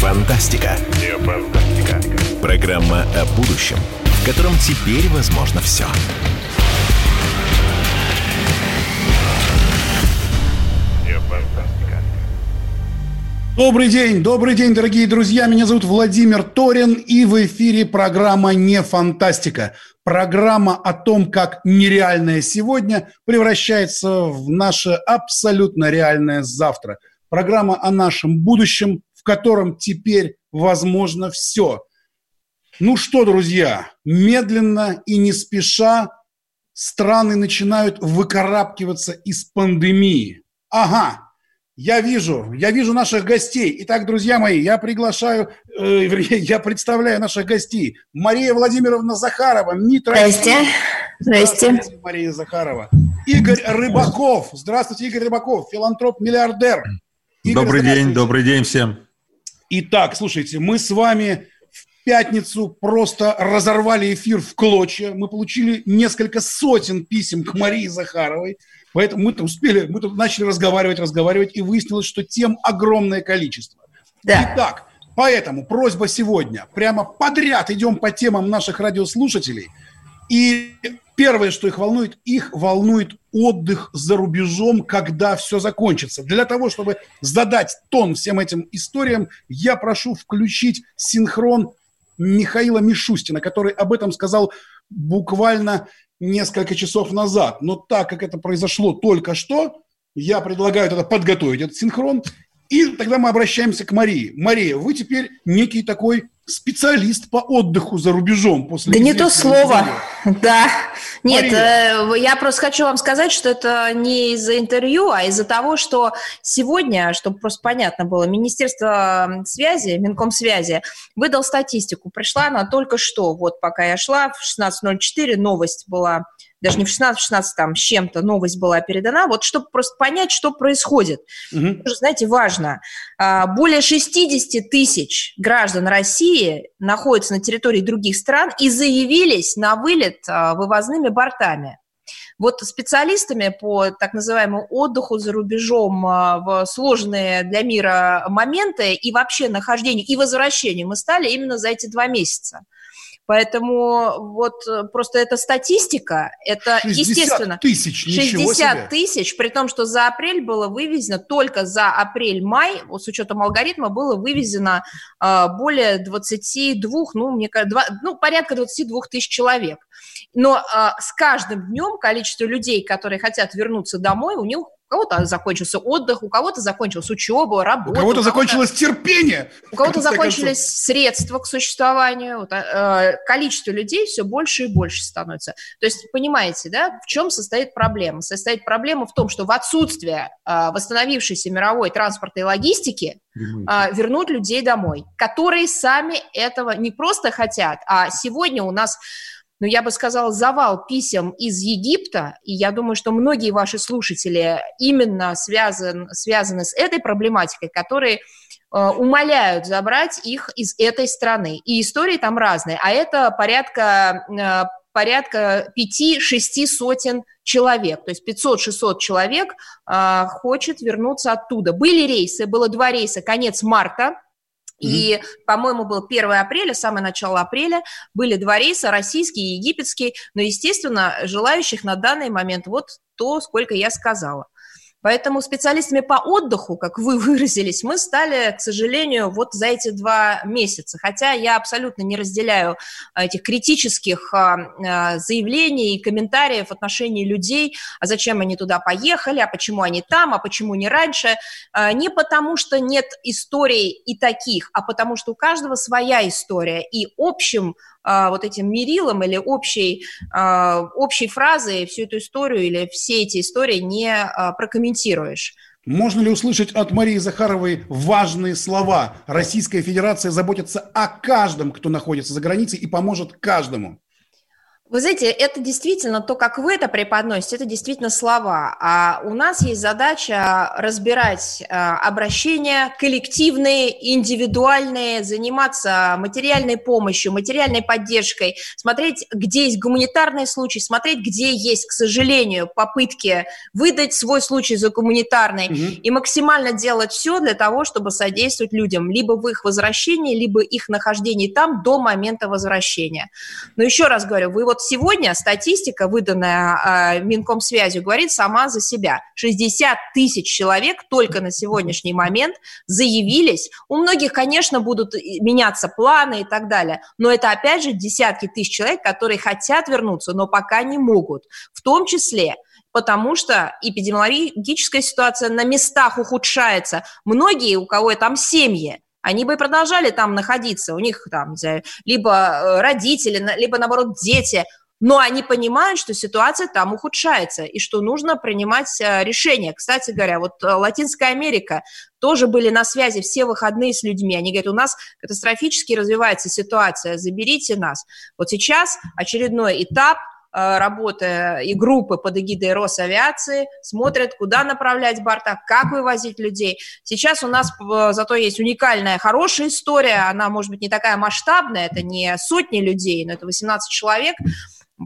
фантастика. Фантастика. Программа о будущем, в котором теперь возможно все. Добрый день, добрый день, дорогие друзья. Меня зовут Владимир Торин, и в эфире программа «Не фантастика». Программа о том, как нереальное сегодня превращается в наше абсолютно реальное завтра. Программа о нашем будущем, в котором теперь возможно все. Ну что, друзья, медленно и не спеша страны начинают выкарабкиваться из пандемии. Ага, я вижу, я вижу наших гостей. Итак, друзья мои, я приглашаю, э, я представляю наших гостей. Мария Владимировна Захарова, МИД Здрасте. Здрасте. Здравствуйте, Мария Захарова. Игорь Рыбаков. Здравствуйте, Игорь Рыбаков, филантроп-миллиардер. добрый день, добрый день всем. Итак, слушайте, мы с вами в пятницу просто разорвали эфир в клочья. Мы получили несколько сотен писем к Марии Захаровой. Поэтому мы-то успели, мы тут начали разговаривать, разговаривать, и выяснилось, что тем огромное количество. Да. Итак, поэтому просьба сегодня. Прямо подряд идем по темам наших радиослушателей. И первое, что их волнует, их волнует отдых за рубежом, когда все закончится. Для того, чтобы задать тон всем этим историям, я прошу включить синхрон Михаила Мишустина, который об этом сказал буквально несколько часов назад. Но так как это произошло только что, я предлагаю тогда подготовить этот синхрон. И тогда мы обращаемся к Марии. Мария, вы теперь некий такой специалист по отдыху за рубежом после. Да не то слово, да. Нет, Мария. Э, я просто хочу вам сказать, что это не из-за интервью, а из-за того, что сегодня, чтобы просто понятно было, Министерство связи, Минкомсвязи выдал статистику. Пришла она только что, вот пока я шла, в 16.04 новость была даже не в 16, в 16 там с чем-то новость была передана, вот чтобы просто понять, что происходит. Угу. Тоже, знаете, важно. А, более 60 тысяч граждан России находятся на территории других стран и заявились на вылет а, вывозными бортами. Вот специалистами по так называемому отдыху за рубежом а, в сложные для мира моменты и вообще нахождению и возвращению мы стали именно за эти два месяца. Поэтому вот э, просто эта статистика, это 60 естественно... тысяч, 60 тысяч, при том, что за апрель было вывезено, только за апрель-май, вот с учетом алгоритма, было вывезено э, более 22, ну, мне кажется, ну, порядка 22 тысяч человек. Но э, с каждым днем количество людей, которые хотят вернуться домой, у них кого-то закончился отдых, у кого-то закончилась учеба, работа. У кого-то закончилось терпение. У кого-то закончились средства к существованию. Вот, э, количество людей все больше и больше становится. То есть, понимаете, да, в чем состоит проблема? Состоит проблема в том, что в отсутствие э, восстановившейся мировой транспортной логистики э, вернуть людей домой, которые сами этого не просто хотят, а сегодня у нас но я бы сказала, завал писем из Египта, и я думаю, что многие ваши слушатели именно связан, связаны с этой проблематикой, которые э, умоляют забрать их из этой страны. И истории там разные, а это порядка, э, порядка 5-6 сотен человек, то есть 500-600 человек э, хочет вернуться оттуда. Были рейсы, было два рейса, конец марта, и, по-моему, был 1 апреля, самое начало апреля, были два рейса, российский и египетский, но, естественно, желающих на данный момент вот то, сколько я сказала. Поэтому специалистами по отдыху, как вы выразились, мы стали, к сожалению, вот за эти два месяца. Хотя я абсолютно не разделяю этих критических а, а, заявлений и комментариев в отношении людей, а зачем они туда поехали, а почему они там, а почему не раньше. А, не потому, что нет историй и таких, а потому что у каждого своя история. И общим а, вот этим мерилом или общей, а, общей фразой всю эту историю или все эти истории не а, прокомментируешь. Можно ли услышать от Марии Захаровой важные слова? Российская Федерация заботится о каждом, кто находится за границей и поможет каждому. Вы знаете, это действительно то, как вы это преподносите, это действительно слова. А у нас есть задача разбирать а, обращения коллективные, индивидуальные, заниматься материальной помощью, материальной поддержкой, смотреть, где есть гуманитарные случаи, смотреть, где есть, к сожалению, попытки выдать свой случай за гуманитарный угу. и максимально делать все для того, чтобы содействовать людям либо в их возвращении, либо их нахождении там до момента возвращения. Но еще раз говорю, вы вот сегодня статистика, выданная э, Минкомсвязью, говорит сама за себя. 60 тысяч человек только на сегодняшний момент заявились. У многих, конечно, будут меняться планы и так далее, но это, опять же, десятки тысяч человек, которые хотят вернуться, но пока не могут. В том числе потому что эпидемиологическая ситуация на местах ухудшается. Многие, у кого там семьи, они бы продолжали там находиться, у них там, либо э, родители, либо, наоборот, дети, но они понимают, что ситуация там ухудшается и что нужно принимать э, решения. Кстати говоря, вот э, Латинская Америка тоже были на связи все выходные с людьми. Они говорят, у нас катастрофически развивается ситуация, заберите нас. Вот сейчас очередной этап – работы и группы под эгидой Росавиации смотрят, куда направлять борта, как вывозить людей. Сейчас у нас э, зато есть уникальная, хорошая история, она, может быть, не такая масштабная, это не сотни людей, но это 18 человек,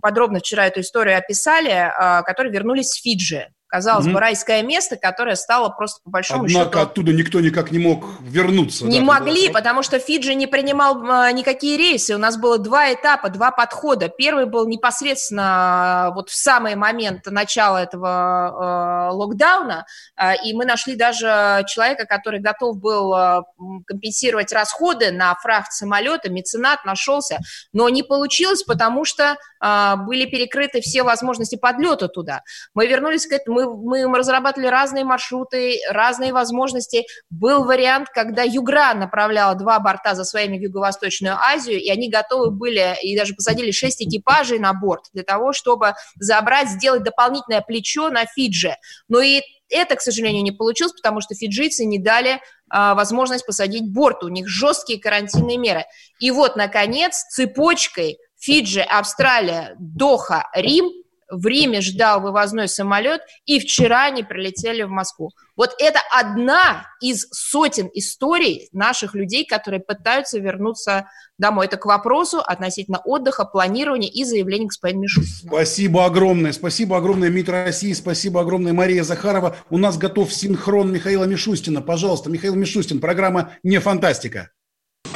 подробно вчера эту историю описали, э, которые вернулись с Фиджи казалось mm-hmm. бы, райское место, которое стало просто по большому Однако счету... Однако оттуда никто никак не мог вернуться. Не да, могли, туда. потому что Фиджи не принимал а, никакие рейсы. У нас было два этапа, два подхода. Первый был непосредственно вот в самый момент начала этого э, локдауна, э, и мы нашли даже человека, который готов был э, компенсировать расходы на фрахт самолета, меценат нашелся, но не получилось, потому что э, были перекрыты все возможности подлета туда. Мы вернулись к этому, мы, мы разрабатывали разные маршруты, разные возможности. Был вариант, когда Югра направляла два борта за своими в Юго-Восточную Азию, и они готовы были, и даже посадили шесть экипажей на борт для того, чтобы забрать, сделать дополнительное плечо на Фиджи. Но и это, к сожалению, не получилось, потому что фиджийцы не дали а, возможность посадить борт. У них жесткие карантинные меры. И вот, наконец, цепочкой Фиджи, Австралия, Доха, Рим – в Риме ждал вывозной самолет, и вчера они прилетели в Москву. Вот это одна из сотен историй наших людей, которые пытаются вернуться домой. Это к вопросу относительно отдыха, планирования и заявлений господина Мишустина. Спасибо огромное. Спасибо огромное, МИД России. Спасибо огромное, Мария Захарова. У нас готов синхрон Михаила Мишустина. Пожалуйста, Михаил Мишустин, программа «Не фантастика».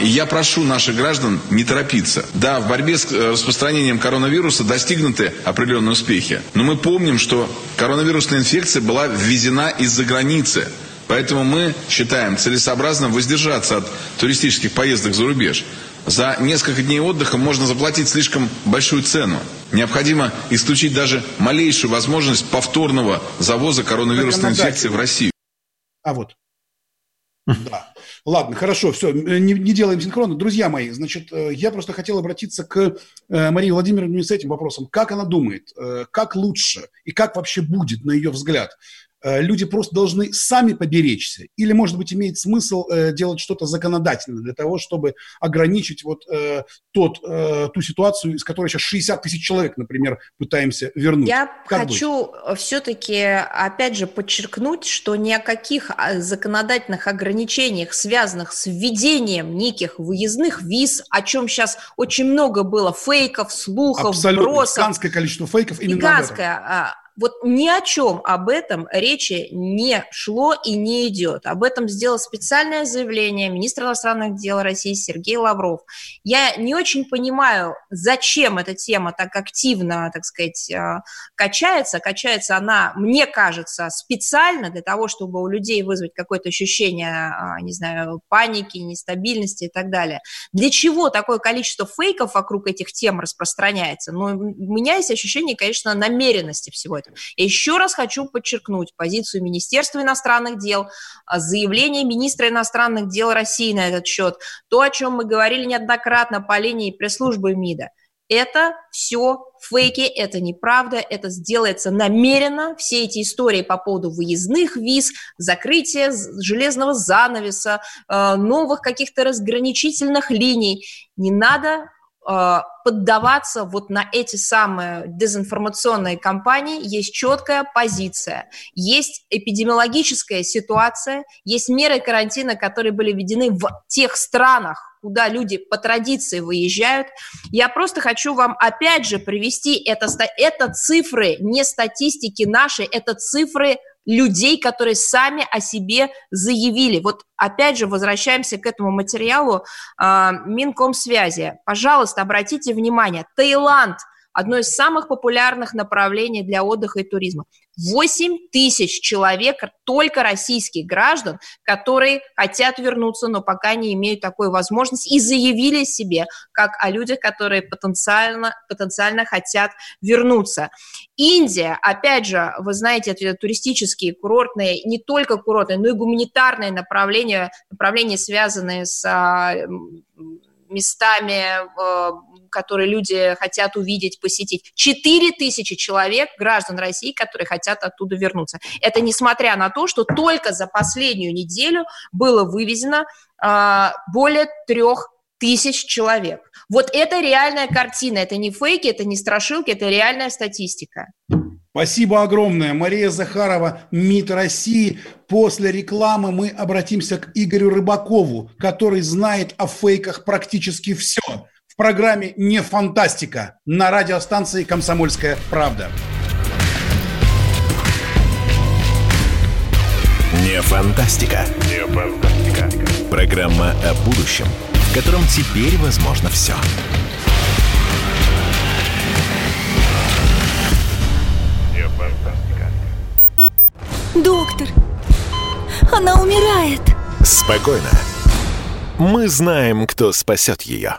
Я прошу наших граждан не торопиться. Да, в борьбе с э, распространением коронавируса достигнуты определенные успехи. Но мы помним, что коронавирусная инфекция была ввезена из-за границы. Поэтому мы считаем целесообразным воздержаться от туристических поездок за рубеж. За несколько дней отдыха можно заплатить слишком большую цену. Необходимо исключить даже малейшую возможность повторного завоза коронавирусной инфекции в Россию. А вот. Да. Ладно, хорошо, все, не, не делаем синхронно. Друзья мои, значит, э, я просто хотел обратиться к э, Марии Владимировне с этим вопросом. Как она думает, э, как лучше и как вообще будет, на ее взгляд, Э, люди просто должны сами поберечься? Или, может быть, имеет смысл э, делать что-то законодательное для того, чтобы ограничить вот э, тот, э, ту ситуацию, из которой сейчас 60 тысяч человек, например, пытаемся вернуть? Я как хочу быть? все-таки, опять же, подчеркнуть, что ни о каких а, законодательных ограничениях, связанных с введением неких выездных виз, о чем сейчас очень много было фейков, слухов, Абсолютно. бросов. Гигантское количество фейков именно Гигантское. Вот ни о чем об этом речи не шло и не идет. Об этом сделал специальное заявление министр иностранных дел России Сергей Лавров. Я не очень понимаю, зачем эта тема так активно, так сказать, э, качается. Качается она, мне кажется, специально для того, чтобы у людей вызвать какое-то ощущение, э, не знаю, паники, нестабильности и так далее. Для чего такое количество фейков вокруг этих тем распространяется? Ну, у меня есть ощущение, конечно, намеренности всего этого. Еще раз хочу подчеркнуть позицию Министерства иностранных дел, а, заявление министра иностранных дел России на этот счет, то, о чем мы говорили неоднократно по линии пресс-службы МИДа. Это все фейки, это неправда, это сделается намеренно. Все эти истории по поводу выездных виз, закрытия железного занавеса, а, новых каких-то разграничительных линий. Не надо поддаваться вот на эти самые дезинформационные кампании. Есть четкая позиция, есть эпидемиологическая ситуация, есть меры карантина, которые были введены в тех странах, куда люди по традиции выезжают. Я просто хочу вам опять же привести это, это цифры не статистики нашей, это цифры людей, которые сами о себе заявили. Вот опять же возвращаемся к этому материалу э, Минкомсвязи. Пожалуйста, обратите внимание, Таиланд – одно из самых популярных направлений для отдыха и туризма. 8 тысяч человек, только российских граждан, которые хотят вернуться, но пока не имеют такой возможности и заявили себе, как о людях, которые потенциально, потенциально хотят вернуться. Индия, опять же, вы знаете, это туристические, курортные, не только курортные, но и гуманитарные направления, направления, связанные с а, местами, э, которые люди хотят увидеть, посетить. 4 тысячи человек, граждан России, которые хотят оттуда вернуться. Это несмотря на то, что только за последнюю неделю было вывезено э, более трех тысяч человек. Вот это реальная картина, это не фейки, это не страшилки, это реальная статистика. Спасибо огромное. Мария Захарова, МИД России. После рекламы мы обратимся к Игорю Рыбакову, который знает о фейках практически все. В программе «Не фантастика» на радиостанции «Комсомольская правда». Не фантастика. Не фантастика. Программа о будущем, в котором теперь возможно все. Доктор, она умирает. Спокойно. Мы знаем, кто спасет ее.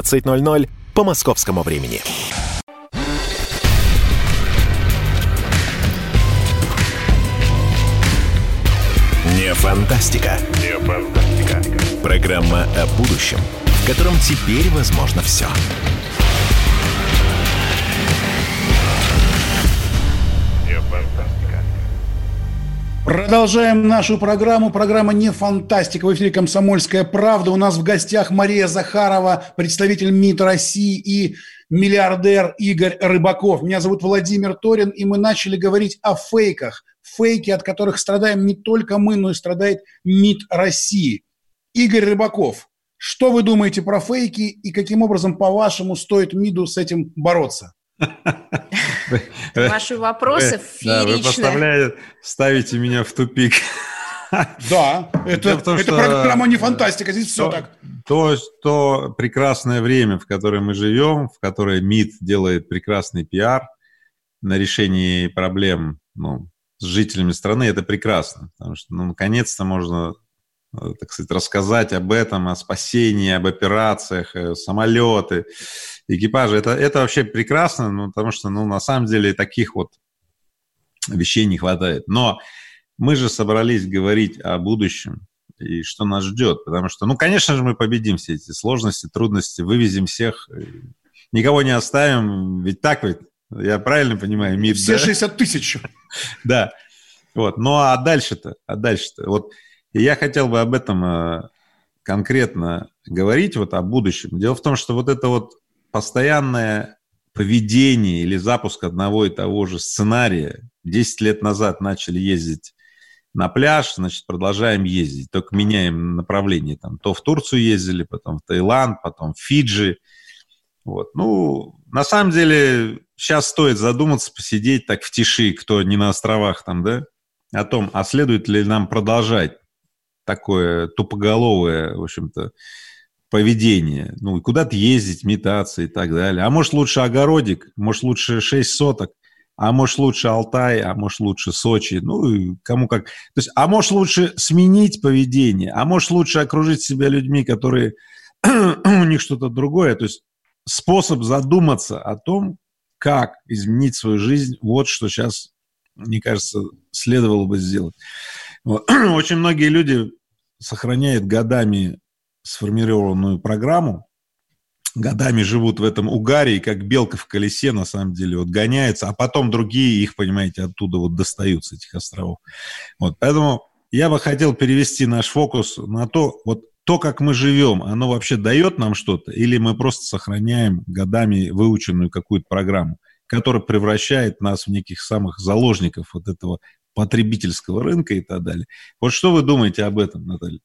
17.00 по московскому времени. Не фантастика. Не фантастика. Программа о будущем, в котором теперь возможно все. Продолжаем нашу программу. Программа «Не фантастика». В эфире «Комсомольская правда». У нас в гостях Мария Захарова, представитель МИД России и миллиардер Игорь Рыбаков. Меня зовут Владимир Торин, и мы начали говорить о фейках. Фейки, от которых страдаем не только мы, но и страдает МИД России. Игорь Рыбаков, что вы думаете про фейки и каким образом, по-вашему, стоит МИДу с этим бороться? Ваши вопросы Да, вы поставляете, ставите меня в тупик. Да, это, том, это программа не фантастика, здесь все так. То, то прекрасное время, в которое мы живем, в которое МИД делает прекрасный пиар на решении проблем ну, с жителями страны, это прекрасно, потому что, ну, наконец-то можно Э, так сказать, рассказать об этом, о спасении, об операциях, э, самолеты, экипажи. Это, это вообще прекрасно, ну, потому что, ну, на самом деле, таких вот вещей не хватает. Но мы же собрались говорить о будущем и что нас ждет, потому что, ну, конечно же, мы победим все эти сложности, трудности, вывезем всех, никого не оставим, ведь так ведь, я правильно понимаю, МИД, Все да? 60 тысяч. Да, вот, ну, а дальше-то, а дальше-то, вот и я хотел бы об этом э, конкретно говорить, вот о будущем. Дело в том, что вот это вот постоянное поведение или запуск одного и того же сценария. 10 лет назад начали ездить на пляж, значит, продолжаем ездить, только меняем направление. Там, то в Турцию ездили, потом в Таиланд, потом в Фиджи. Вот. Ну, на самом деле, сейчас стоит задуматься, посидеть так в тиши, кто не на островах там, да, о том, а следует ли нам продолжать такое тупоголовое, в общем-то, поведение. Ну, куда-то ездить, метаться и так далее. А может, лучше огородик, может, лучше 6 соток, а может, лучше Алтай, а может, лучше Сочи. Ну, кому как. То есть, а может, лучше сменить поведение, а может, лучше окружить себя людьми, которые у них что-то другое. То есть, способ задуматься о том, как изменить свою жизнь, вот что сейчас, мне кажется, следовало бы сделать. Вот. Очень многие люди сохраняют годами сформированную программу, годами живут в этом угаре, и как белка в колесе, на самом деле, вот гоняются, а потом другие их, понимаете, оттуда вот достаются, этих островов. Вот, поэтому я бы хотел перевести наш фокус на то, вот то, как мы живем, оно вообще дает нам что-то, или мы просто сохраняем годами выученную какую-то программу, которая превращает нас в неких самых заложников вот этого потребительского рынка и так далее. Вот что вы думаете об этом, Наталья?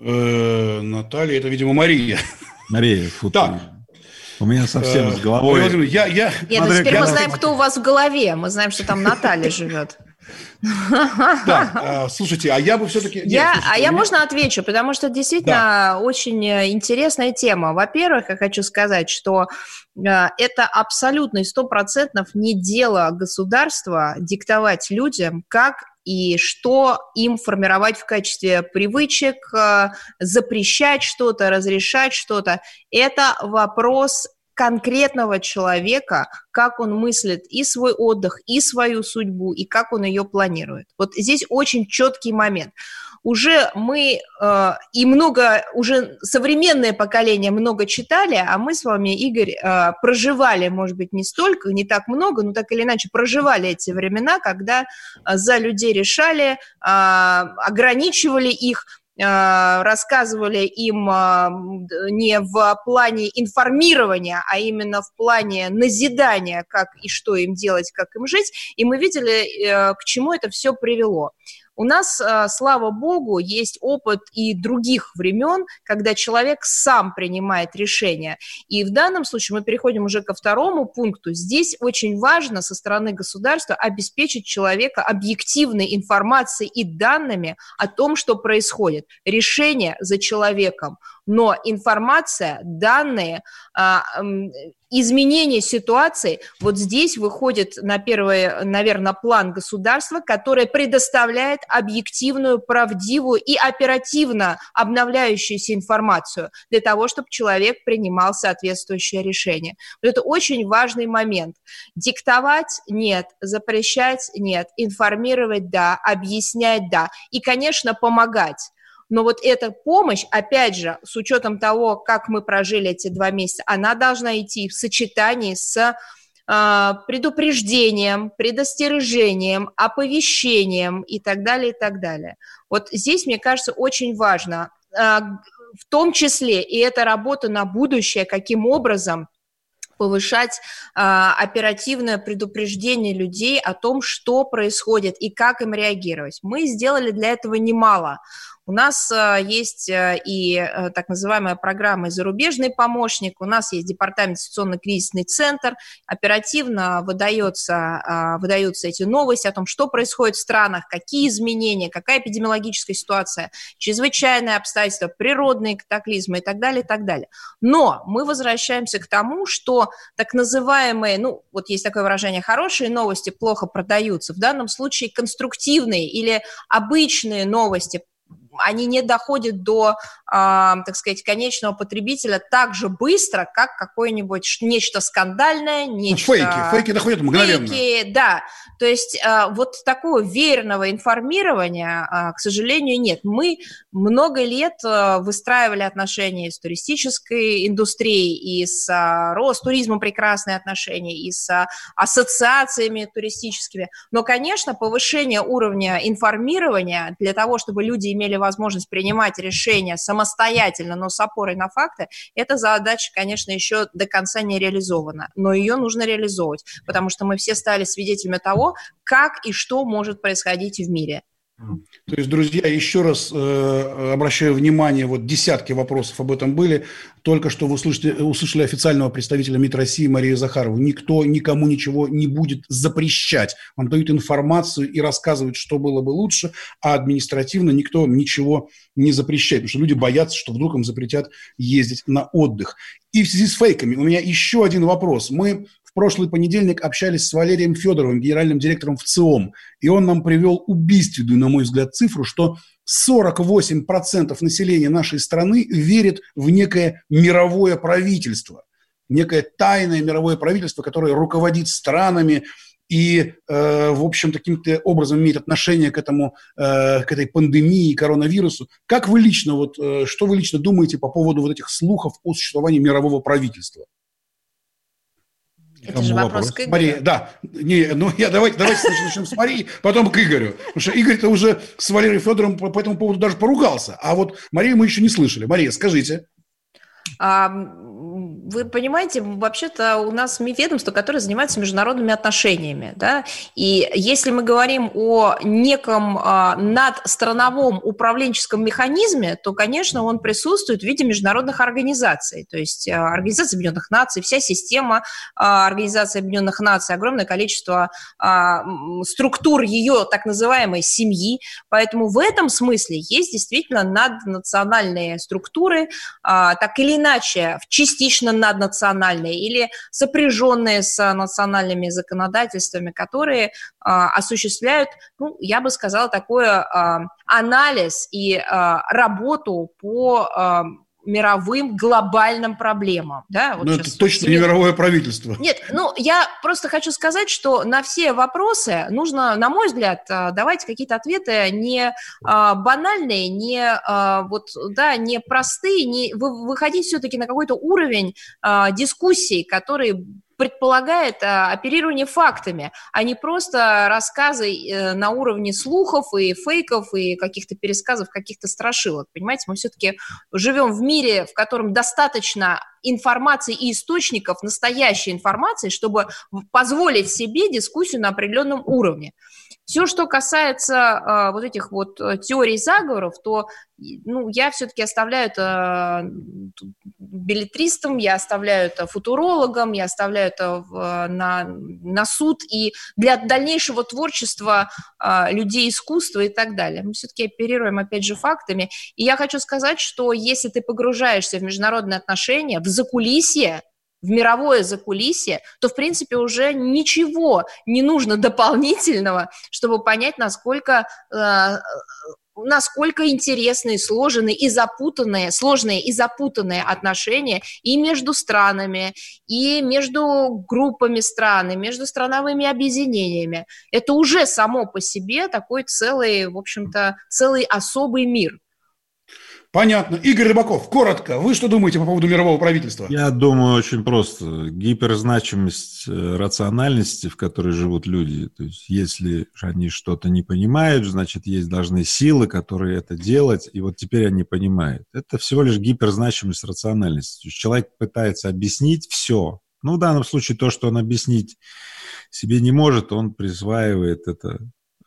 Э, Наталья, это, видимо, Мария. Мария, фу, так. У меня совсем с э, головой... Я, я... Нет, ну теперь мы знаем, кто у вас в голове. Мы знаем, что там Наталья живет. Да, а, слушайте, а я бы все-таки... Я, а я можно отвечу, потому что действительно очень э, интересная тема. Во-первых, я хочу сказать, что это абсолютно и сто процентов не дело государства диктовать людям, как и что им формировать в качестве привычек, э, запрещать что-то, разрешать что-то. Это вопрос конкретного человека, как он мыслит и свой отдых, и свою судьбу, и как он ее планирует. Вот здесь очень четкий момент уже мы э, и много, уже современное поколение много читали, а мы с вами, Игорь, э, проживали, может быть, не столько, не так много, но так или иначе проживали эти времена, когда э, за людей решали, э, ограничивали их, э, рассказывали им э, не в плане информирования, а именно в плане назидания, как и что им делать, как им жить, и мы видели, э, к чему это все привело. У нас, э, слава богу, есть опыт и других времен, когда человек сам принимает решения. И в данном случае мы переходим уже ко второму пункту. Здесь очень важно со стороны государства обеспечить человека объективной информацией и данными о том, что происходит. Решение за человеком но информация, данные, а, изменение ситуации, вот здесь выходит на первый, наверное, план государства, которое предоставляет объективную, правдивую и оперативно обновляющуюся информацию для того, чтобы человек принимал соответствующее решение. Вот это очень важный момент. Диктовать – нет, запрещать – нет, информировать – да, объяснять – да, и, конечно, помогать. Но вот эта помощь, опять же, с учетом того, как мы прожили эти два месяца, она должна идти в сочетании с а, предупреждением, предостережением, оповещением и так далее, и так далее. Вот здесь, мне кажется, очень важно, а, в том числе и эта работа на будущее, каким образом повышать а, оперативное предупреждение людей о том, что происходит и как им реагировать. Мы сделали для этого немало. У нас э, есть э, и э, так называемая программа «Зарубежный помощник», у нас есть департамент ситуационно-кризисный центр, оперативно выдается, выдаются эти новости о том, что происходит в странах, какие изменения, какая эпидемиологическая ситуация, чрезвычайные обстоятельства, природные катаклизмы и так далее, и так далее. Но мы возвращаемся к тому, что так называемые, ну, вот есть такое выражение, хорошие новости плохо продаются. В данном случае конструктивные или обычные новости они не доходят до, э, так сказать, конечного потребителя так же быстро, как какое-нибудь нечто скандальное, нечто... Фейки, фейки доходят мгновенно. Фейки, да. То есть э, вот такого верного информирования, э, к сожалению, нет. Мы много лет выстраивали отношения с туристической индустрией, и с Ростуризмом прекрасные отношения, и с ассоциациями туристическими. Но, конечно, повышение уровня информирования для того, чтобы люди имели возможность возможность принимать решения самостоятельно, но с опорой на факты, эта задача, конечно, еще до конца не реализована. Но ее нужно реализовывать, потому что мы все стали свидетелями того, как и что может происходить в мире. То есть, друзья, еще раз э, обращаю внимание, вот десятки вопросов об этом были. Только что вы услышали, услышали официального представителя МИД России Марию Захарову. Никто никому ничего не будет запрещать. Вам дают информацию и рассказывают, что было бы лучше, а административно никто ничего не запрещает, потому что люди боятся, что вдруг им запретят ездить на отдых. И в связи с фейками у меня еще один вопрос. Мы прошлый понедельник общались с Валерием Федоровым, генеральным директором ВЦИОМ, и он нам привел убийственную, на мой взгляд, цифру, что 48% населения нашей страны верит в некое мировое правительство, некое тайное мировое правительство, которое руководит странами, и, э, в общем, таким-то образом имеет отношение к этому, э, к этой пандемии, коронавирусу. Как вы лично, вот, э, что вы лично думаете по поводу вот этих слухов о существовании мирового правительства? Это же вопрос, вопрос к Игорю. Мария, да. Не, ну, я, давайте, давайте начнем с Марии, потом к Игорю. Потому что Игорь-то уже с Валерием Федоровым по, по этому поводу даже поругался. А вот Марию мы еще не слышали. Мария, скажите. Вы понимаете, вообще-то у нас ведомство, которое занимается международными отношениями, да, и если мы говорим о неком а, надстрановом управленческом механизме, то, конечно, он присутствует в виде международных организаций, то есть а, Организация Объединенных Наций, вся система а, Организации Объединенных Наций, огромное количество структур ее так называемой семьи, поэтому в этом смысле есть действительно наднациональные структуры, так или иначе, частично наднациональные или сопряженные с национальными законодательствами, которые а, осуществляют, ну, я бы сказала, такое а, анализ и а, работу по мировым глобальным проблемам. Да? Вот Но ну, это точно не мировое правительство. Нет, ну я просто хочу сказать, что на все вопросы нужно, на мой взгляд, а, давать какие-то ответы не а, банальные, не а, вот да, не простые, не выходить все-таки на какой-то уровень дискуссий, который предполагает а, оперирование фактами, а не просто рассказы э, на уровне слухов и фейков и каких-то пересказов, каких-то страшилок. Понимаете, мы все-таки живем в мире, в котором достаточно информации и источников настоящей информации, чтобы позволить себе дискуссию на определенном уровне. Все, что касается э, вот этих вот э, теорий заговоров, то ну, я все-таки оставляю это билетристам, я оставляю это футурологам, я оставляю это в, на, на суд и для дальнейшего творчества э, людей искусства и так далее. Мы все-таки оперируем, опять же, фактами. И я хочу сказать, что если ты погружаешься в международные отношения, в закулисье, в мировое закулисье, то, в принципе, уже ничего не нужно дополнительного, чтобы понять, насколько э, насколько интересные, сложные и запутанные, сложные и запутанные отношения и между странами, и между группами стран, и между страновыми объединениями. Это уже само по себе такой целый, в общем-то, целый особый мир. Понятно. Игорь Рыбаков, коротко, вы что думаете по поводу мирового правительства? Я думаю очень просто. Гиперзначимость э, рациональности, в которой живут люди. То есть, если они что-то не понимают, значит, есть должны силы, которые это делать, и вот теперь они понимают. Это всего лишь гиперзначимость рациональности. То есть, человек пытается объяснить все. Ну, в данном случае то, что он объяснить себе не может, он присваивает это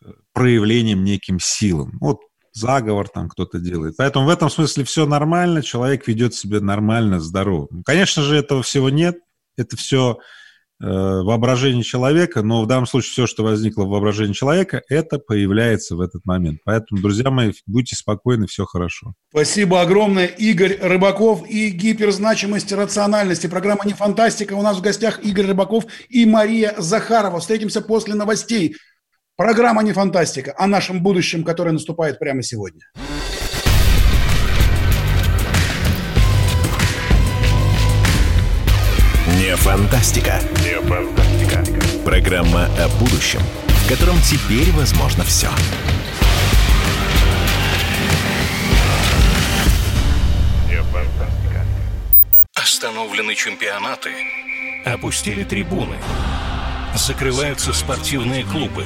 э, проявлением неким силам. Вот заговор там кто-то делает. Поэтому в этом смысле все нормально, человек ведет себя нормально, здорово. Конечно же, этого всего нет, это все э, воображение человека, но в данном случае все, что возникло в воображении человека, это появляется в этот момент. Поэтому, друзья мои, будьте спокойны, все хорошо. Спасибо огромное. Игорь Рыбаков и гиперзначимость рациональности. Программа «Не фантастика». У нас в гостях Игорь Рыбаков и Мария Захарова. Встретимся после новостей. Программа не фантастика о нашем будущем, которое наступает прямо сегодня. Не фантастика. Не фантастика. Программа о будущем, в котором теперь возможно все. Не фантастика. Остановлены чемпионаты. Опустили трибуны. Закрываются спортивные клубы.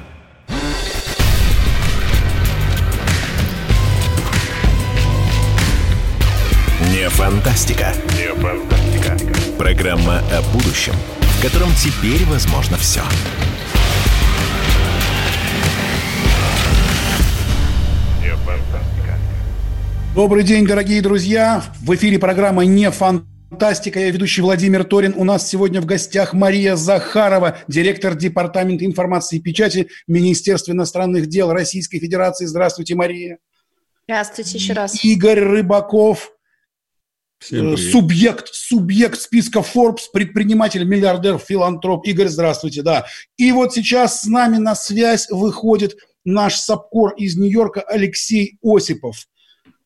Не фантастика. Не фантастика. Программа о будущем – в котором теперь возможно все. Добрый день, дорогие друзья. В эфире программа «Не фантастика». Я ведущий Владимир Торин. У нас сегодня в гостях Мария Захарова, директор Департамента информации и печати Министерства иностранных дел Российской Федерации. Здравствуйте, Мария. Здравствуйте еще раз. Игорь Рыбаков, субъект, субъект списка Forbes, предприниматель, миллиардер, филантроп. Игорь, здравствуйте, да. И вот сейчас с нами на связь выходит наш САПКОР из Нью-Йорка Алексей Осипов.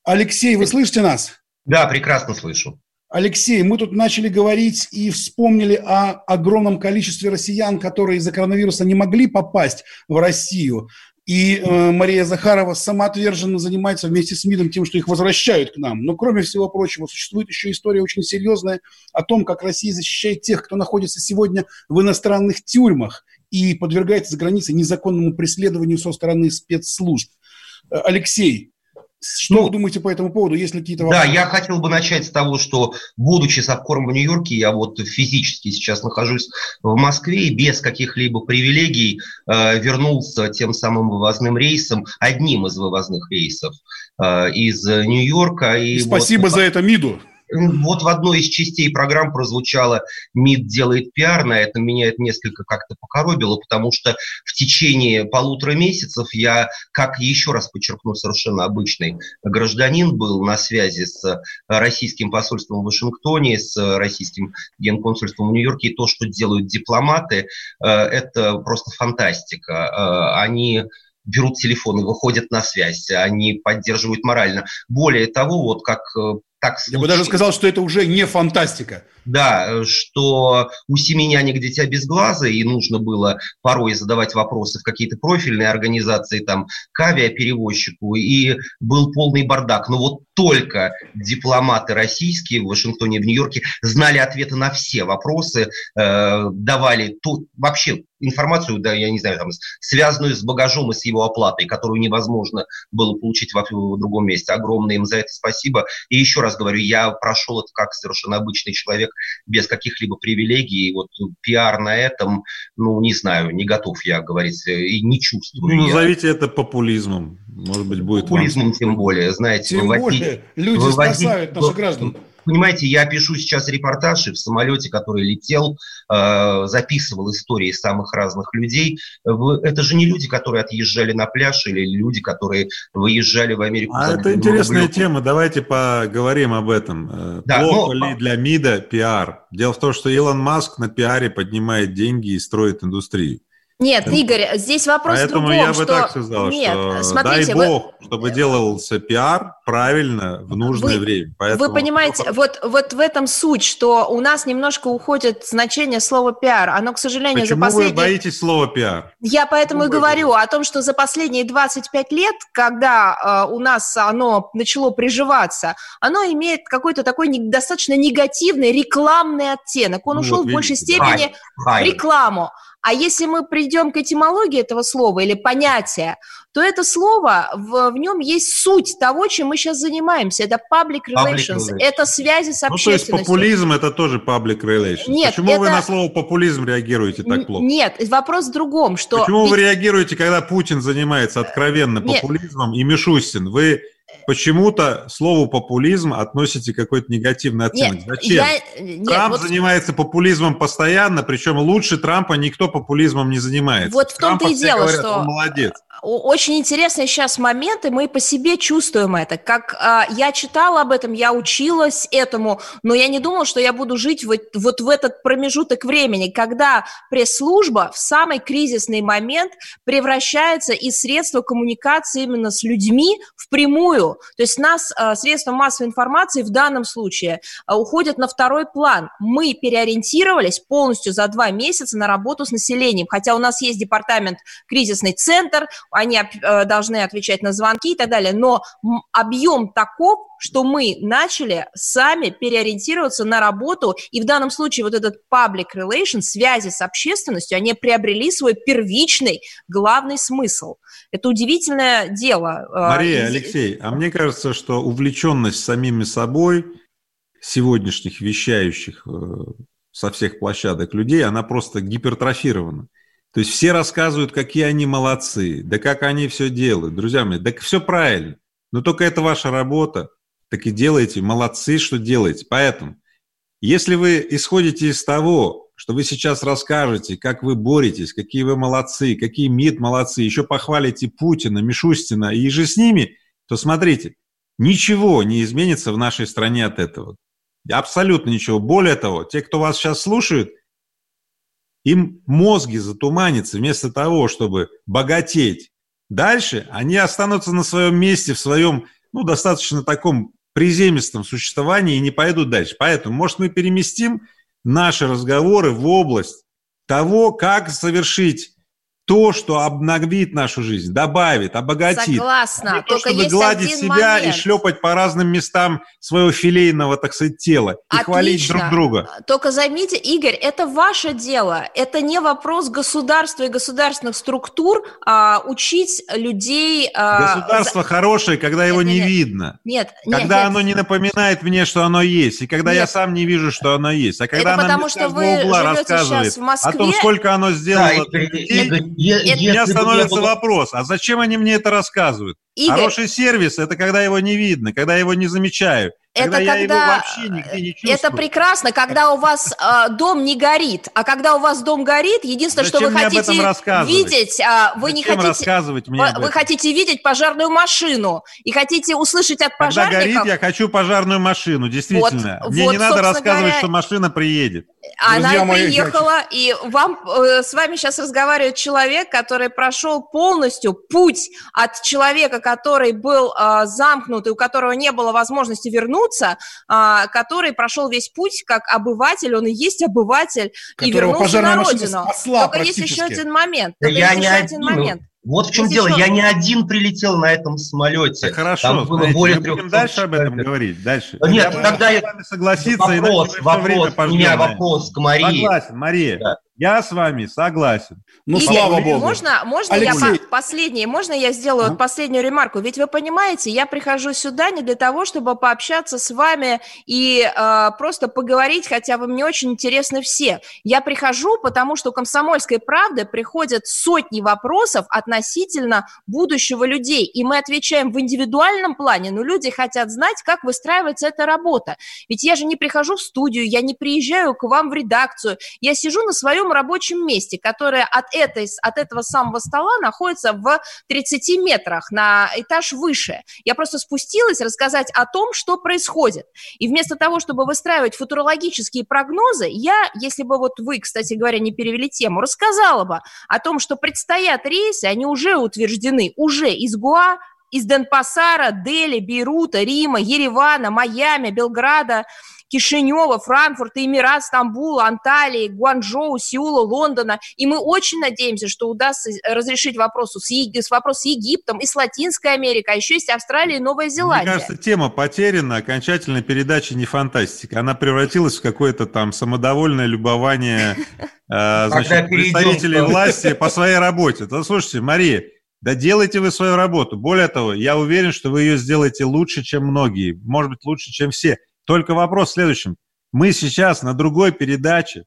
Алексей, вы слышите нас? Да, прекрасно слышу. Алексей, мы тут начали говорить и вспомнили о огромном количестве россиян, которые из-за коронавируса не могли попасть в Россию. И э, Мария Захарова самоотверженно занимается вместе с МИДом тем, что их возвращают к нам. Но, кроме всего прочего, существует еще история очень серьезная о том, как Россия защищает тех, кто находится сегодня в иностранных тюрьмах и подвергается за границей незаконному преследованию со стороны спецслужб. Э, Алексей, что ну, вы думаете по этому поводу? Есть ли какие-то вопросы? Да, я хотел бы начать с того, что, будучи совкором в Нью-Йорке, я вот физически сейчас нахожусь в Москве и без каких-либо привилегий э, вернулся тем самым вывозным рейсом, одним из вывозных рейсов э, из Нью-Йорка. И, и спасибо вот, за это МИДу. Вот в одной из частей программ прозвучало «МИД делает пиар», на этом меня это несколько как-то покоробило, потому что в течение полутора месяцев я, как еще раз подчеркну, совершенно обычный гражданин, был на связи с российским посольством в Вашингтоне, с российским генконсульством в Нью-Йорке, и то, что делают дипломаты, э, это просто фантастика. Э, они берут телефон и выходят на связь, они поддерживают морально. Более того, вот как э, так случилось. Я бы даже сказал, что это уже не фантастика. Да, что у семеняник дитя без глаза, и нужно было порой задавать вопросы в какие-то профильные организации, там, к авиаперевозчику, и был полный бардак. Но вот только дипломаты российские в Вашингтоне, в Нью-Йорке знали ответы на все вопросы, э, давали ту, вообще информацию, да, я не знаю, там, связанную с багажом и с его оплатой, которую невозможно было получить в, в другом месте. Огромное им за это спасибо. И еще раз говорю, я прошел это как совершенно обычный человек, без каких-либо привилегий. Вот пиар на этом, ну, не знаю, не готов я говорить и не чувствую. Ну, назовите я. это популизмом. Может быть, будет Популизмом вам... тем более, знаете. Тем выводить, более. Люди выводить, спасают наших граждан. Понимаете, я пишу сейчас репортажи в самолете, который летел, э, записывал истории самых разных людей. Это же не люди, которые отъезжали на пляж, или люди, которые выезжали в Америку. А это интересная рублев. тема, давайте поговорим об этом. Э, да, Плохо но... ли для МИДа пиар? Дело в том, что Илон Маск на пиаре поднимает деньги и строит индустрию. Нет, Игорь, здесь вопрос Поэтому в другом, я бы что... так сказал, Нет, что смотрите, дай бог, вы... чтобы делался пиар правильно в нужное вы, время. Поэтому... Вы понимаете, вот, вот в этом суть, что у нас немножко уходит значение слова пиар. Оно, к сожалению, Почему за последние... вы боитесь слова пиар? Я поэтому Почему и говорю о том, что за последние 25 лет, когда э, у нас оно начало приживаться, оно имеет какой-то такой не, достаточно негативный рекламный оттенок. Он ну, ушел вот, в большей степени в рекламу. А если мы придем к этимологии этого слова или понятия, то это слово, в, в нем есть суть того, чем мы сейчас занимаемся. Это public relations, public relations. это связи с общественностью. Ну, то есть популизм – это тоже public relations. Нет, Почему это... вы на слово популизм реагируете так плохо? Нет, вопрос в другом, что… Почему Ведь... вы реагируете, когда Путин занимается откровенно популизмом Нет. и Мишустин? Вы почему-то слову популизм относите какой-то негативный оценок. Нет, Зачем? Я, нет, Трамп вот... занимается популизмом постоянно, причем лучше Трампа никто популизмом не занимается. Вот в том-то и дело, говорят, что... Он молодец очень интересный сейчас момент, и мы по себе чувствуем это. Как э, я читала об этом, я училась этому, но я не думала, что я буду жить вот, вот в этот промежуток времени, когда пресс-служба в самый кризисный момент превращается из средства коммуникации именно с людьми в прямую. То есть нас э, средства массовой информации в данном случае э, уходят на второй план. Мы переориентировались полностью за два месяца на работу с населением, хотя у нас есть департамент кризисный центр, они э, должны отвечать на звонки и так далее, но объем таков, что мы начали сами переориентироваться на работу, и в данном случае вот этот public relations, связи с общественностью, они приобрели свой первичный главный смысл. Это удивительное дело. Э, Мария, Алексей, а мне кажется, что увлеченность самими собой сегодняшних вещающих э, со всех площадок людей, она просто гипертрофирована. То есть все рассказывают, какие они молодцы, да как они все делают. Друзья мои, да все правильно. Но только это ваша работа. Так и делайте. Молодцы, что делаете. Поэтому, если вы исходите из того, что вы сейчас расскажете, как вы боретесь, какие вы молодцы, какие МИД молодцы, еще похвалите Путина, Мишустина и же с ними, то смотрите, ничего не изменится в нашей стране от этого. Абсолютно ничего. Более того, те, кто вас сейчас слушают – им мозги затуманятся вместо того, чтобы богатеть. Дальше они останутся на своем месте, в своем, ну, достаточно таком приземистом существовании и не пойдут дальше. Поэтому, может, мы переместим наши разговоры в область того, как совершить то, что обновит нашу жизнь, добавит, обогатит. Согласна. Не то, чтобы гладить себя момент. и шлепать по разным местам своего филейного, так сказать, тела и Отлично. хвалить друг друга. Только займите, Игорь, это ваше дело. Это не вопрос государства и государственных структур а, учить людей... А, Государство за... хорошее, когда его нет, не нет, видно. Нет, Когда нет, оно не напоминает мне, что оно есть, и когда нет. я сам не вижу, что оно есть. А когда это оно потому, мне что вы угла живете рассказывает сейчас в Москве. о том, сколько оно сделало Да, для Игорь, людей, Е- у меня становится было- вопрос, а зачем они мне это рассказывают? Игорь, Хороший сервис – это когда его не видно, когда его не замечаю, когда это я когда... его вообще нигде не чувствую. Это прекрасно, когда у вас э, дом не горит, а когда у вас дом горит, единственное, Зачем что вы мне об этом хотите видеть, а, вы не Зачем хотите, рассказывать мне вы, вы хотите видеть пожарную машину и хотите услышать от Когда пожарников. горит, я хочу пожарную машину, действительно. Вот, Мне вот, не надо рассказывать, говоря, что машина приедет. Она Друзья мои, приехала, и вам э, с вами сейчас разговаривает человек, который прошел полностью путь от человека, который был э, замкнут и у которого не было возможности вернуться, э, который прошел весь путь как обыватель, он и есть обыватель, и Которого вернулся пожарная на родину. спасла Только есть еще один момент. Да только я есть не еще один один. момент. Вот в чем Есть дело, еще- я не один прилетел на этом самолете. Так хорошо, Там было смотрите, более мы будем 300 дальше об этом человек. говорить, дальше. Да нет, я тогда я- с вами согласиться, вопрос, время вопрос, у меня вопрос к Марии. Согласен, Мария. Да. Я с вами согласен. Ну, Игорь, слава богу. Можно, можно я по- последнее, можно я сделаю А? последнюю ремарку? Ведь вы понимаете, я прихожу сюда не для того, чтобы пообщаться с вами и э, просто поговорить, хотя вы мне очень интересны все. Я прихожу, потому что у комсомольской правды приходят сотни вопросов относительно будущего людей, и мы отвечаем в индивидуальном плане, но люди хотят знать, как выстраивается эта работа. Ведь я же не прихожу в студию, я не приезжаю к вам в редакцию, я сижу на своем рабочем месте, которое от, этой, от этого самого стола находится в 30 метрах на этаж выше. Я просто спустилась рассказать о том, что происходит. И вместо того, чтобы выстраивать футурологические прогнозы, я, если бы вот вы, кстати говоря, не перевели тему, рассказала бы о том, что предстоят рейсы, они уже утверждены, уже из Гуа, из Денпасара, Дели, Бейрута, Рима, Еревана, Майами, Белграда, Кишинева, Франкфурта, Эмират, Стамбула, Анталии, Гуанчжоу, Сеула, Лондона. И мы очень надеемся, что удастся разрешить вопрос с, Еги- с вопрос с Египтом и с Латинской Америкой, а еще есть Австралия и Новая Зеландия. Мне кажется, тема потеряна, окончательно передача не фантастика. Она превратилась в какое-то там самодовольное любование э, значит, представителей власти по своей работе. Да слушайте, Мария, да делайте вы свою работу. Более того, я уверен, что вы ее сделаете лучше, чем многие. Может быть, лучше, чем все. Только вопрос в следующем. Мы сейчас на другой передаче.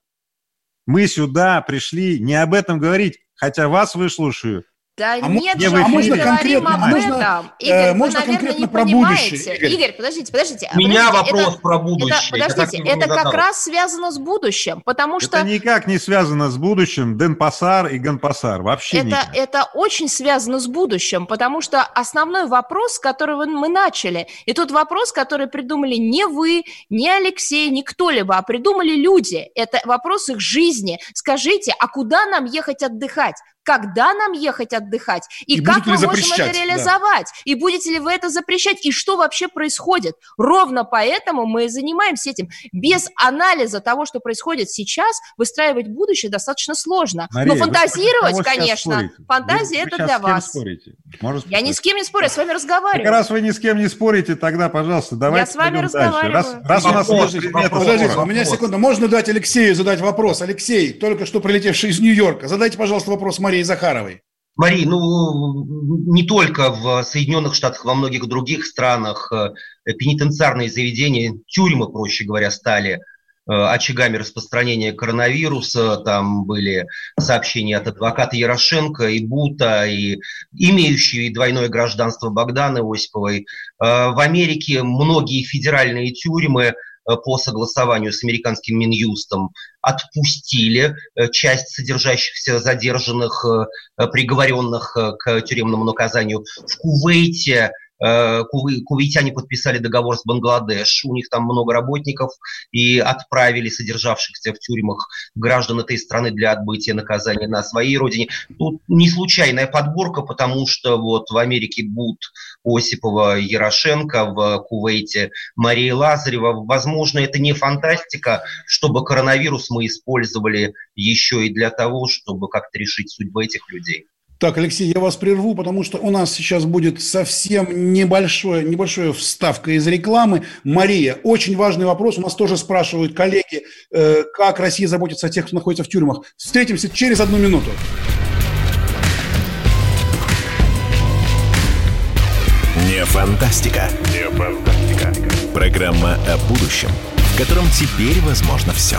Мы сюда пришли не об этом говорить, хотя вас выслушаю. Да А нет же, а мы говорим конкретно- об можно, этом. э, Игорь, вы, можно наверное, конкретно не про понимаете. будущее, Игорь? Игорь, подождите, подождите. У меня подождите, вопрос это- про будущее. Это, подождите, не это как раз связано с будущим, потому что Это никак не связано с будущим Денпасар и Ганпасар. Вообще это, никак. это очень связано с будущим, потому что основной вопрос, с которого мы начали, и тот вопрос, который придумали не вы, не Алексей, не кто-либо, а придумали люди, это вопрос их жизни. Скажите, а куда нам ехать отдыхать? Когда нам ехать отдыхать? И, И как мы можем это Да. реализовать? И будете ли вы это запрещать? И что вообще происходит? Ровно поэтому мы и занимаемся этим. Без анализа того, что происходит сейчас, выстраивать будущее достаточно сложно. Мария, Но вы фантазировать, сейчас конечно, фантазия Вы- вы это сейчас для с кем вас. спорите? Можно Я ни с кем не спорю, я с вами разговариваю. раз вы ни с кем не спорите, тогда, пожалуйста, давайте с вами дальше. Раз, разговариваю. раз у нас нет предмета. Подождите, у меня секунду. Можно дать Алексею задать вопрос? Алексей, только что прилетевший из Нью-Йорка. Задайте, пожалуйста, вопрос Марии Захаровой. Мари, ну не только в Соединенных Штатах, во многих других странах э, пенитенциарные заведения, тюрьмы, проще говоря, стали очагами распространения коронавируса. Там были сообщения от адвоката Ярошенко и Бута, и имеющие двойное гражданство Богданы Осиповой. В Америке многие федеральные тюрьмы по согласованию с американским Минюстом отпустили часть содержащихся задержанных, приговоренных к тюремному наказанию. В Кувейте Э, кувейтяне подписали договор с Бангладеш, у них там много работников, и отправили содержавшихся в тюрьмах граждан этой страны для отбытия наказания на своей родине. Тут не случайная подборка, потому что вот в Америке Бут Осипова Ярошенко, в Кувейте Мария Лазарева. Возможно, это не фантастика, чтобы коронавирус мы использовали еще и для того, чтобы как-то решить судьбу этих людей. Так, Алексей, я вас прерву, потому что у нас сейчас будет совсем небольшое, небольшое вставка из рекламы. Мария, очень важный вопрос. У нас тоже спрашивают коллеги, э, как Россия заботится о тех, кто находится в тюрьмах. Встретимся через одну минуту. Не фантастика. Не фантастика. Программа о будущем, в котором теперь возможно все.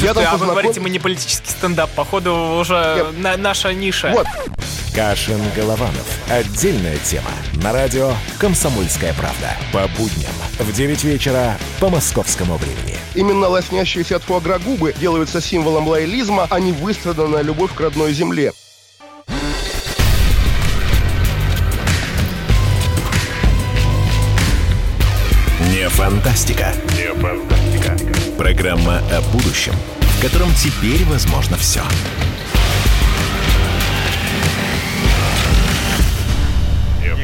Я там а познаком... вы говорите, мы не политический стендап, походу уже Я... на, наша ниша. Вот. Кашин Голованов. Отдельная тема. На радио «Комсомольская правда». По будням в 9 вечера по московскому времени. Именно лоснящиеся от фуагра губы делаются символом лоялизма, а не выстраданная любовь к родной земле. Фантастика. Программа о будущем, в котором теперь возможно все.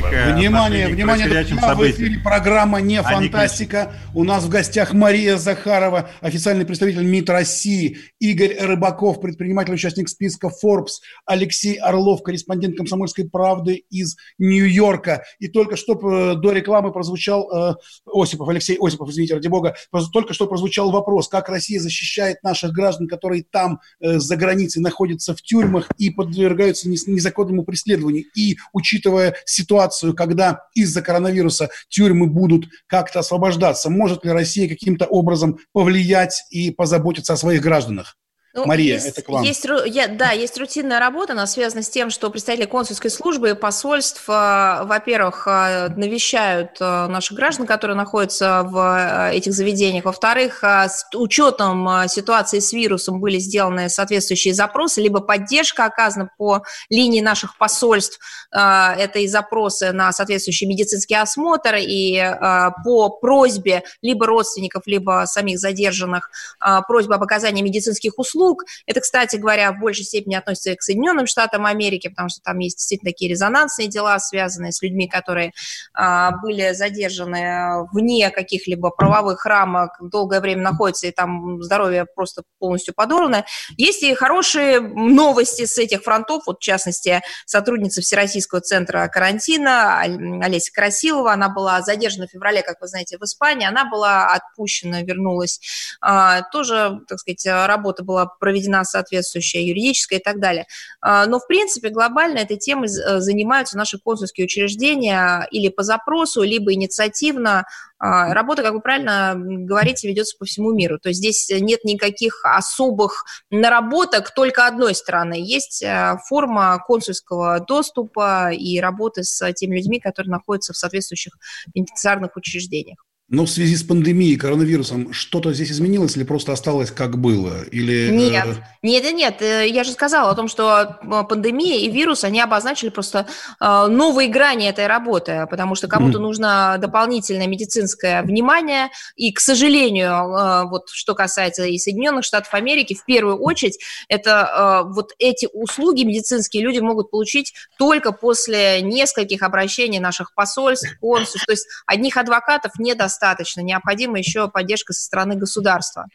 Внимание, внимание, друзья, в эфире программа «Не фантастика». У нас в гостях Мария Захарова, официальный представитель МИД России, Игорь Рыбаков, предприниматель, участник списка Forbes, Алексей Орлов, корреспондент «Комсомольской правды» из Нью-Йорка. И только что э, до рекламы прозвучал, э, Осипов, Алексей Осипов, извините, ради бога, только что прозвучал вопрос, как Россия защищает наших граждан, которые там, э, за границей, находятся в тюрьмах и подвергаются незаконному преследованию. И, учитывая ситуацию ситуацию, когда из-за коронавируса тюрьмы будут как-то освобождаться? Может ли Россия каким-то образом повлиять и позаботиться о своих гражданах? Ну, Мария, есть, это к вам. Есть, я, да, есть рутинная работа, она связана с тем, что представители консульской службы и посольств, э, во-первых, э, навещают э, наших граждан, которые находятся в этих заведениях. Во-вторых, с учетом ситуации с вирусом были сделаны соответствующие запросы, либо поддержка оказана по линии наших посольств, это и запросы на соответствующий медицинский осмотр, и по просьбе либо родственников, либо самих задержанных, просьба об оказании медицинских услуг, услуг. Это, кстати говоря, в большей степени относится и к Соединенным Штатам Америки, потому что там есть действительно такие резонансные дела, связанные с людьми, которые а, были задержаны вне каких-либо правовых рамок, долгое время находятся, и там здоровье просто полностью подорвано. Есть и хорошие новости с этих фронтов, вот в частности, сотрудница Всероссийского центра карантина Олеся Красилова, она была задержана в феврале, как вы знаете, в Испании, она была отпущена, вернулась. А, тоже, так сказать, работа была проведена соответствующая юридическая и так далее. А, но, в принципе, глобально этой темой э, занимаются наши консульские учреждения или по запросу, либо инициативно. А, работа, как вы правильно говорите, ведется по всему миру. То есть здесь нет никаких особых наработок только одной стороны. Есть э, форма консульского доступа и работы с теми людьми, которые находятся в соответствующих пенитенциарных учреждениях. Но в связи с пандемией, коронавирусом, что-то здесь изменилось или просто осталось как было? Или, нет, э... нет, нет, э, я же сказала о том, что э, пандемия и вирус, они обозначили просто новые грани этой работы, потому что кому-то mm. нужно дополнительное медицинское внимание, и, к сожалению, вот что касается и Соединенных Штатов Америки, в первую очередь, это вот эти услуги медицинские люди могут получить только после нескольких обращений наших посольств, консульств, то есть одних адвокатов недостаточно недостаточно. Необходима еще поддержка со стороны государства.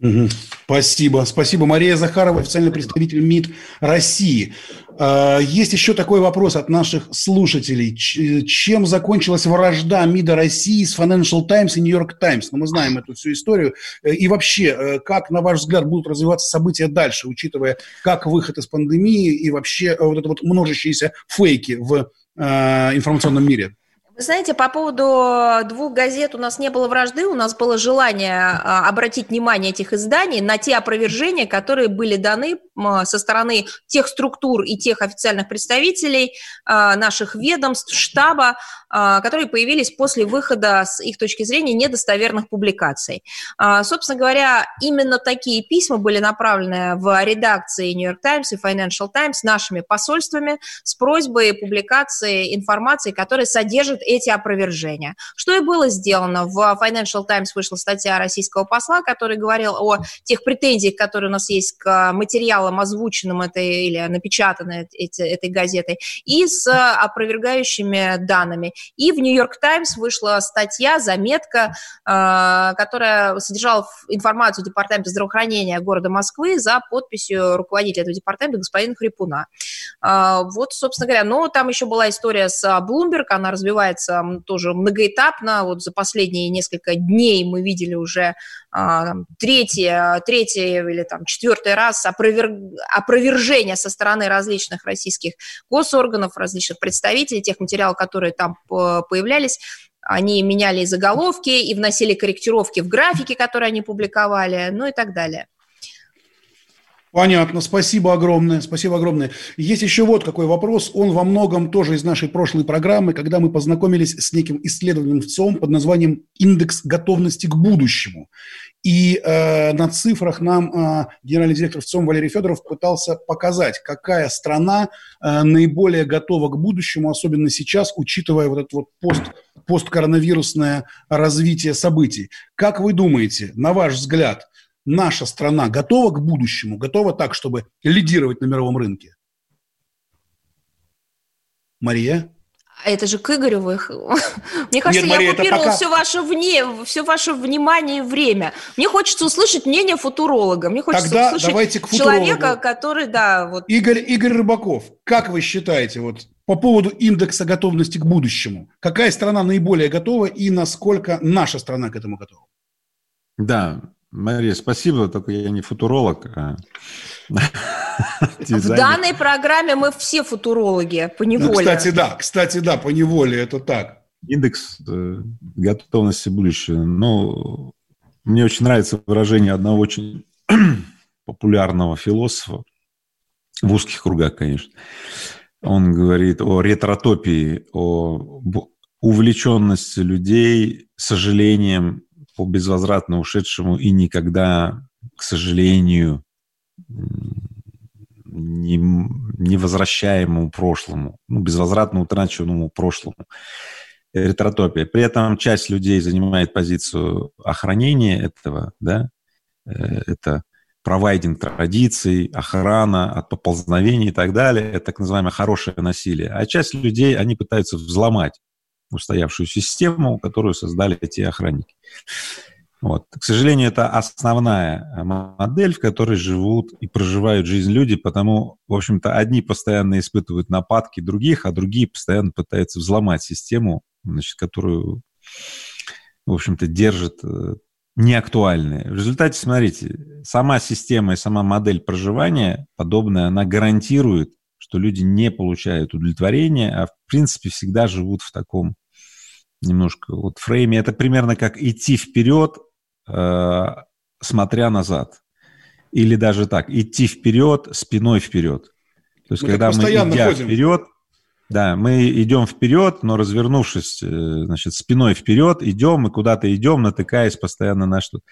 Угу. Спасибо. Спасибо. Мария Захарова, официальный представитель МИД России. А, есть еще такой вопрос от наших слушателей. Чем закончилась вражда МИДа России с Financial Times и New York Times? Ну, мы знаем эту всю историю. Э, и вообще, э, как, на ваш взгляд, будут развиваться события дальше, учитывая, как выход из пандемии и вообще э, вот это вот множащиеся фейки в информационном мире? Вы знаете, по поводу двух газет у нас не было вражды, у нас было желание а, обратить внимание этих изданий на те опровержения, которые были даны со стороны тех структур и тех официальных представителей наших ведомств, штаба, которые появились после выхода, с их точки зрения, недостоверных публикаций. Собственно говоря, именно такие письма были направлены в редакции New York Times и Financial Times нашими посольствами с просьбой публикации информации, которая содержит эти опровержения. Что и было сделано. В Financial Times вышла статья российского посла, который говорил о тех претензиях, которые у нас есть к материалам, озвученным этой или напечатанной эти, этой газетой, и с опровергающими данными. И в York Times вышла статья, заметка, э, которая содержала информацию Департамента здравоохранения города Москвы за подписью руководителя этого департамента господина Хрипуна. Э, вот, собственно говоря, но там еще была история с Bloomberg, она развивается развивается тоже многоэтапно. Вот за последние несколько дней мы видели уже а, третий, третий или там четвертый раз опровер... опровержение со стороны различных российских госорганов, различных представителей тех материалов, которые там появлялись. Они меняли заголовки, и вносили корректировки в графики, которые они публиковали, ну и так далее. Понятно, спасибо огромное, спасибо огромное. Есть еще вот какой вопрос, он во многом тоже из нашей прошлой программы, когда мы познакомились с неким исследованием в ЦОМ под названием «Индекс готовности к будущему». И э, на цифрах нам э, генеральный директор ВЦОМ Валерий Федоров пытался показать, какая страна э, наиболее готова к будущему, особенно сейчас, учитывая вот это вот пост, посткоронавирусное развитие событий. Как вы думаете, на ваш взгляд, наша страна готова к будущему, готова так, чтобы лидировать на мировом рынке? Мария? А это же к Игорю вы... Мне кажется, Нет, Мария, я оккупировал пока... все, ваше вне... все ваше внимание и время. Мне хочется услышать мнение футуролога. Мне хочется Тогда услышать давайте к человека, который, да, вот... Игорь, Игорь Рыбаков, как вы считаете, вот по поводу индекса готовности к будущему, какая страна наиболее готова и насколько наша страна к этому готова? Да, Мария, спасибо, только я не футуролог. А... В данной программе мы все футурологи, по неволе. Ну, кстати, да, кстати, да, по неволе, это так. Индекс э, готовности будущего. Ну, мне очень нравится выражение одного очень популярного философа, в узких кругах, конечно. Он говорит о ретротопии, о увлеченности людей сожалением по безвозвратно ушедшему и никогда, к сожалению, не, невозвращаемому прошлому, ну, безвозвратно утраченному прошлому. Ретротопия. При этом часть людей занимает позицию охранения этого, да, э, это провайдинг традиций, охрана от поползновений и так далее, это так называемое хорошее насилие. А часть людей, они пытаются взломать устоявшую систему, которую создали эти охранники. Вот. К сожалению, это основная модель, в которой живут и проживают жизнь люди, потому, в общем-то, одни постоянно испытывают нападки других, а другие постоянно пытаются взломать систему, значит, которую, в общем-то, держит э, неактуальной. В результате, смотрите, сама система и сама модель проживания подобная, она гарантирует, что люди не получают удовлетворения, а в принципе всегда живут в таком немножко вот фрейме. Это примерно как идти вперед, э, смотря назад. Или даже так, идти вперед, спиной вперед. То есть, мы когда мы идя ходим. вперед, да, мы идем вперед, но развернувшись, э, значит, спиной вперед, идем и куда-то идем, натыкаясь постоянно на что-то.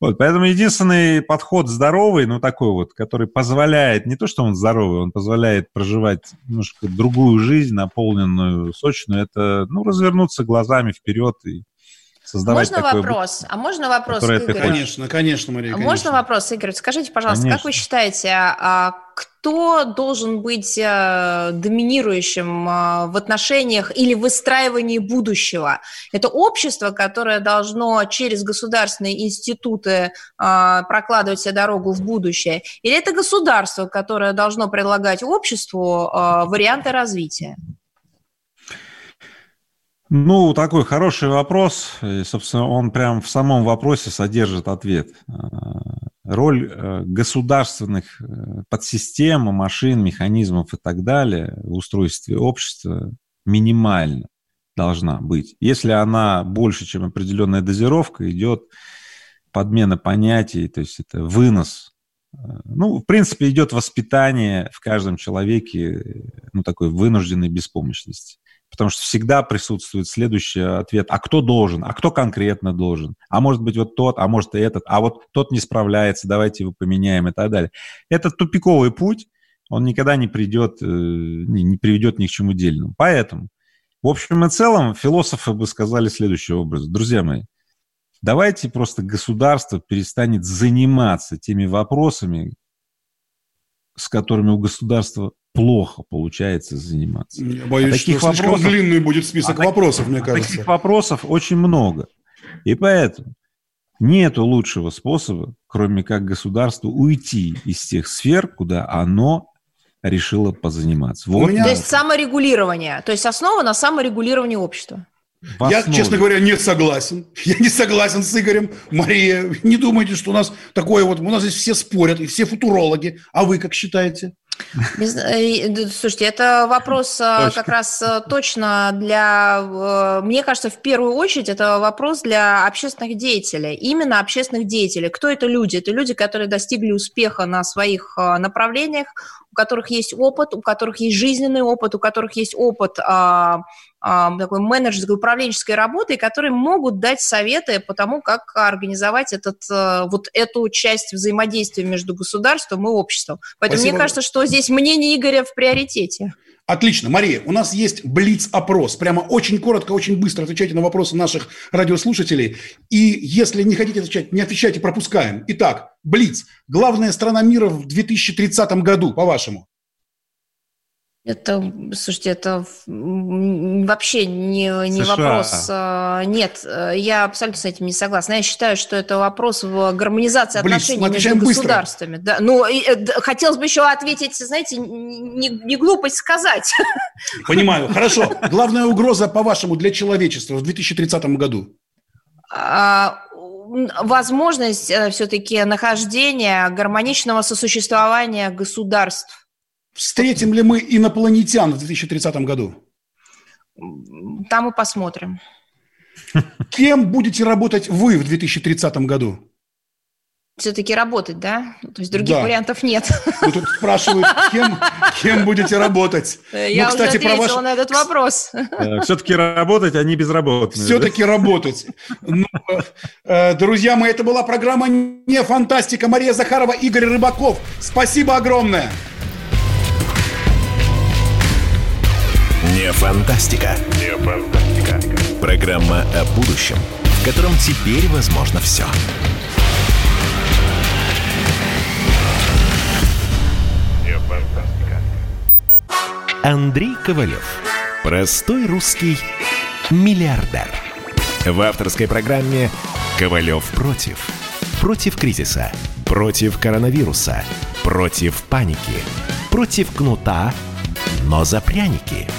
Вот, поэтому единственный подход здоровый, ну, такой вот, который позволяет, не то, что он здоровый, он позволяет проживать немножко другую жизнь, наполненную, сочную, это, ну, развернуться глазами вперед и создавать Можно такой вопрос? А можно вопрос, Игорь? Конечно, конечно, Мария, конечно. Можно вопрос, Игорь? Скажите, пожалуйста, конечно. как вы считаете, а кто должен быть э, доминирующим э, в отношениях или выстраивании будущего? Это общество, которое должно через государственные институты э, прокладывать себе дорогу в будущее? Или это государство, которое должно предлагать обществу варианты развития? Ну, такой хороший вопрос. И, собственно, он прям в самом вопросе содержит ответ. А, роль э, государственных э, подсистем, машин, механизмов и так далее в устройстве общества минимальна должна быть. Если она больше, чем определенная дозировка, идет подмена понятий, то есть это вынос. Э, ну, в принципе, идет воспитание в каждом человеке, ну, такой вынужденной беспомощности потому что всегда присутствует следующий ответ, а кто должен, а кто конкретно должен, а может быть вот тот, а может и этот, а вот тот не справляется, давайте его поменяем и так далее. Это тупиковый путь, он никогда не придет, э, не приведет ни к чему дельному. Поэтому, в общем и целом, философы бы сказали следующий образ. Друзья мои, давайте просто государство перестанет заниматься теми вопросами, с которыми у государства плохо получается заниматься. Я боюсь, а таких что вопросов, длинный будет список а вопросов, мне кажется. Таких вопросов очень много. И поэтому нету лучшего способа, кроме как государству уйти из тех сфер, куда оно решило позаниматься. Вот. Меня... То есть саморегулирование, то есть основа на саморегулировании общества. Я, честно говоря, не согласен. Я не согласен с Игорем. Мария, не думайте, что у нас такое вот... У нас здесь все спорят, и все футурологи. А вы как считаете? Э, слушайте, это вопрос э, точно. как раз э, точно для, мне кажется, в первую очередь это вопрос для общественных деятелей, именно общественных деятелей. Кто это люди? Это люди, которые достигли успеха на своих направлениях, у которых есть опыт, у которых есть жизненный опыт, у которых есть опыт а, а, такой менеджерской, управленческой работы, которые могут дать советы по тому, как организовать этот, а, вот эту часть взаимодействия между государством и обществом. Поэтому Спасибо. мне кажется, что здесь мнение Игоря в приоритете. Отлично. Мария, у нас есть блиц-опрос. Прямо очень коротко, очень быстро отвечайте на вопросы наших радиослушателей. И если не хотите отвечать, не отвечайте, пропускаем. Итак, блиц. Главная страна мира в 2030 году, по-вашему? Это, слушайте, это вообще не, не вопрос. А, нет, э, я абсолютно с этим не согласна. Я считаю, что это вопрос в гармонизации Блин, отношений между государствами. Да, ну, и, э, хотелось бы еще ответить, знаете, не, не глупость сказать. Понимаю. Хорошо. Главная угроза, по-вашему, для человечества в 2030 году? А, возможность э, все-таки нахождения гармоничного сосуществования государств Встретим ли мы инопланетян в 2030 году? Там мы посмотрим. Кем будете работать вы в 2030 году? Все-таки работать, да? То есть других да. вариантов нет. Ну, тут спрашивают, кем, кем будете работать. Я ну, кстати, уже ответила про ваш... на этот вопрос. Э, Все-таки работать, а не безработные. Все-таки да? работать. Ну, э, друзья мои, это была программа «Не фантастика». Мария Захарова, Игорь Рыбаков. Спасибо огромное. Фантастика. Не фантастика. Программа о будущем, в котором теперь возможно все. Не фантастика. Андрей Ковалев. Простой русский миллиардер. В авторской программе «Ковалев против». Против кризиса. Против коронавируса. Против паники. Против кнута, но за пряники –